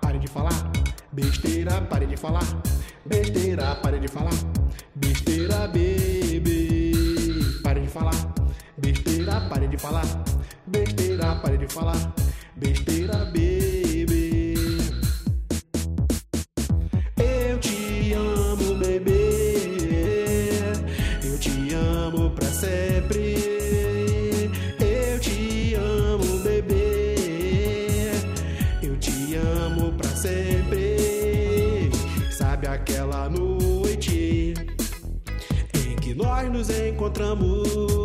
Pare de falar. Besteira, pare de falar. Besteira, pare de falar. Besteira, bebê. Pare de falar. Besteira, pare de falar. Besteira, pare de falar. Besteira, bebê. Te amo pra sempre. Eu te amo, bebê. Eu te amo pra sempre. Sabe aquela noite em que nós nos encontramos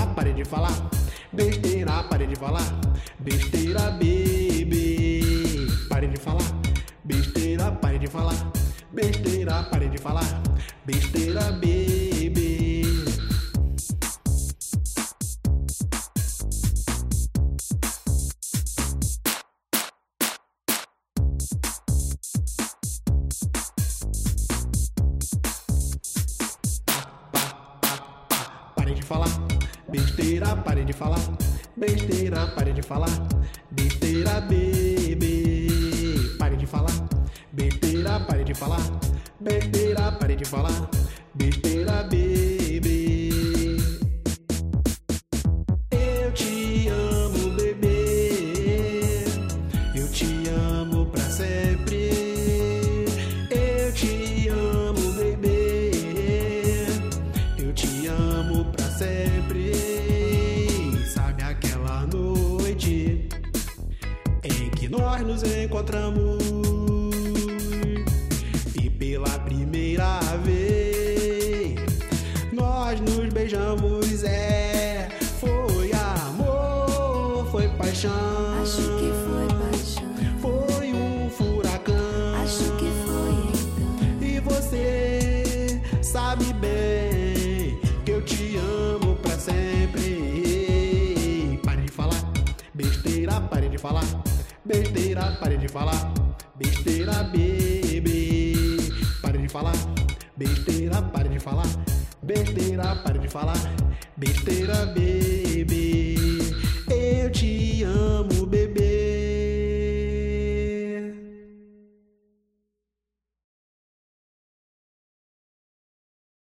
besteira, pare de falar. Besteira, pare de falar. Besteira, bebê. Pare de falar, besteira, pare de falar. Besteira, pare de falar. Besteira, bebê. Pare de falar, besteira, pare de falar, besteira, pare de falar, besteira, bebê. Pare de falar, besteira, pare de falar, besteira, pare de falar, besteira, bebê. Nós nos encontramos e pela primeira vez nós nos beijamos? É, foi amor, foi paixão. Acho que foi paixão. Foi um furacão. Acho que foi então. E você sabe bem que eu te amo pra sempre. Pare de falar, besteira, pare de falar. Besteira, pare de falar. Besteira, bebê. Pare de falar, besteira, pare de falar. Besteira, pare de falar. Besteira, bebê.